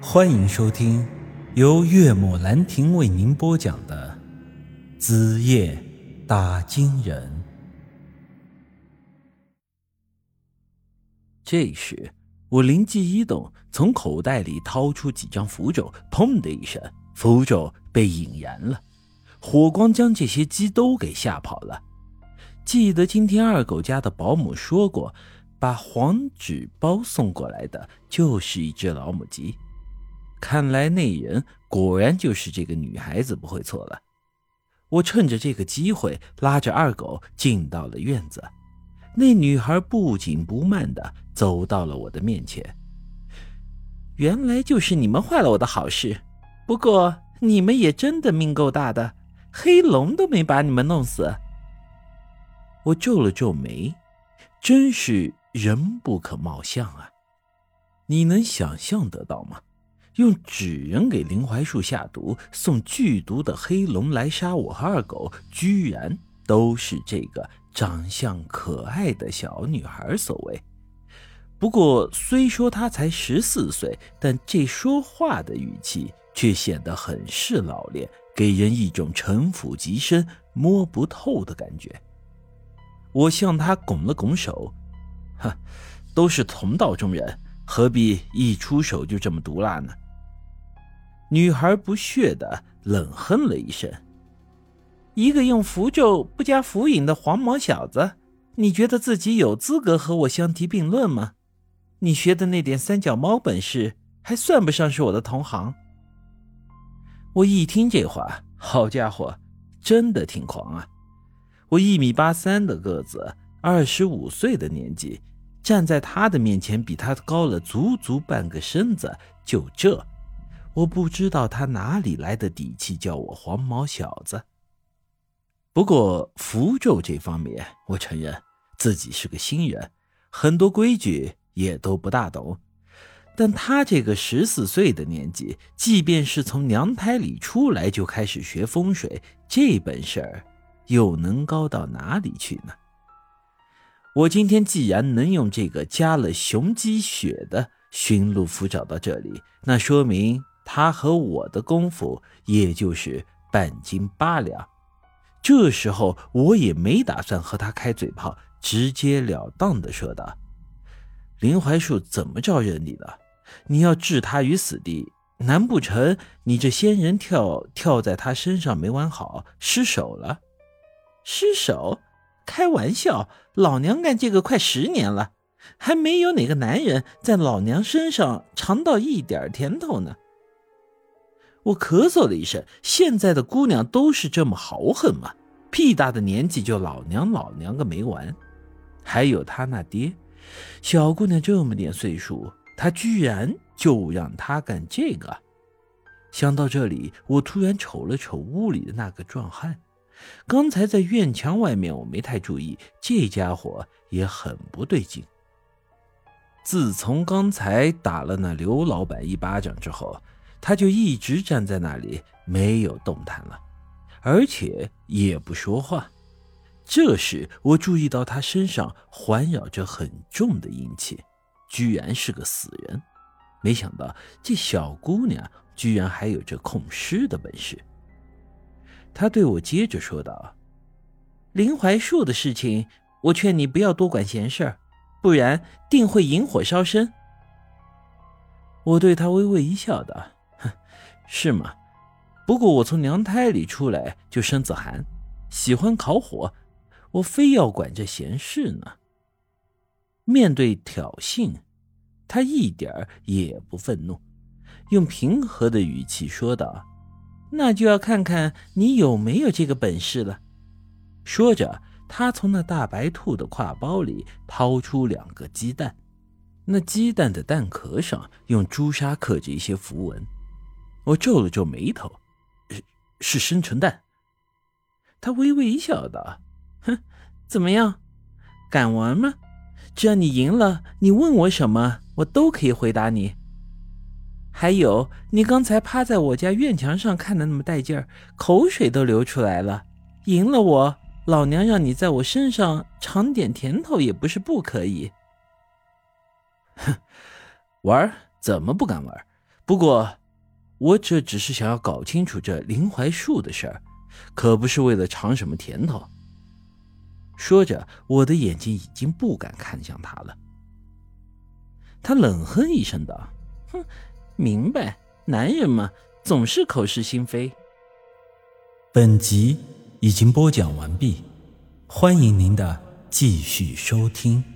欢迎收听由岳母兰亭为您播讲的《子夜打金人》。这时，我灵机一动，从口袋里掏出几张符咒，砰的一声，符咒被引燃了，火光将这些鸡都给吓跑了。记得今天二狗家的保姆说过，把黄纸包送过来的就是一只老母鸡。看来那人果然就是这个女孩子，不会错了。我趁着这个机会，拉着二狗进到了院子。那女孩不紧不慢地走到了我的面前。原来就是你们坏了我的好事，不过你们也真的命够大的，黑龙都没把你们弄死。我皱了皱眉，真是人不可貌相啊！你能想象得到吗？用纸人给林槐树下毒，送剧毒的黑龙来杀我和二狗，居然都是这个长相可爱的小女孩所为。不过，虽说她才十四岁，但这说话的语气却显得很是老练，给人一种城府极深、摸不透的感觉。我向她拱了拱手，哈，都是同道中人，何必一出手就这么毒辣呢？女孩不屑的冷哼了一声：“一个用符咒不加符引的黄毛小子，你觉得自己有资格和我相提并论吗？你学的那点三脚猫本事，还算不上是我的同行。”我一听这话，好家伙，真的挺狂啊！我一米八三的个子，二十五岁的年纪，站在他的面前，比他高了足足半个身子，就这。我不知道他哪里来的底气，叫我黄毛小子。不过符咒这方面，我承认自己是个新人，很多规矩也都不大懂。但他这个十四岁的年纪，即便是从娘胎里出来就开始学风水，这本事儿又能高到哪里去呢？我今天既然能用这个加了雄鸡血的驯鹿符找到这里，那说明。他和我的功夫也就是半斤八两，这时候我也没打算和他开嘴炮，直截了当的说道：“林槐树怎么招惹你了？你要置他于死地，难不成你这仙人跳跳在他身上没玩好，失手了？失手？开玩笑，老娘干这个快十年了，还没有哪个男人在老娘身上尝到一点甜头呢。”我咳嗽了一声，现在的姑娘都是这么豪横吗？屁大的年纪就老娘老娘个没完！还有他那爹，小姑娘这么点岁数，他居然就让他干这个。想到这里，我突然瞅了瞅屋里的那个壮汉，刚才在院墙外面我没太注意，这家伙也很不对劲。自从刚才打了那刘老板一巴掌之后。他就一直站在那里没有动弹了，而且也不说话。这时我注意到他身上环绕着很重的阴气，居然是个死人。没想到这小姑娘居然还有着控尸的本事。他对我接着说道：“林槐树的事情，我劝你不要多管闲事，不然定会引火烧身。”我对他微微一笑，道。是吗？不过我从娘胎里出来就身子寒，喜欢烤火，我非要管这闲事呢。面对挑衅，他一点也不愤怒，用平和的语气说道：“那就要看看你有没有这个本事了。”说着，他从那大白兔的挎包里掏出两个鸡蛋，那鸡蛋的蛋壳上用朱砂刻着一些符文。我皱了皱眉头，是是生存蛋。他微微一笑，道：“哼，怎么样，敢玩吗？只要你赢了，你问我什么，我都可以回答你。还有，你刚才趴在我家院墙上看的那么带劲儿，口水都流出来了。赢了我，老娘让你在我身上尝点甜头也不是不可以。哼，玩怎么不敢玩？”不过，我这只是想要搞清楚这林槐树的事儿，可不是为了尝什么甜头。说着，我的眼睛已经不敢看向他了。他冷哼一声道：“哼，明白，男人嘛，总是口是心非。”本集已经播讲完毕，欢迎您的继续收听。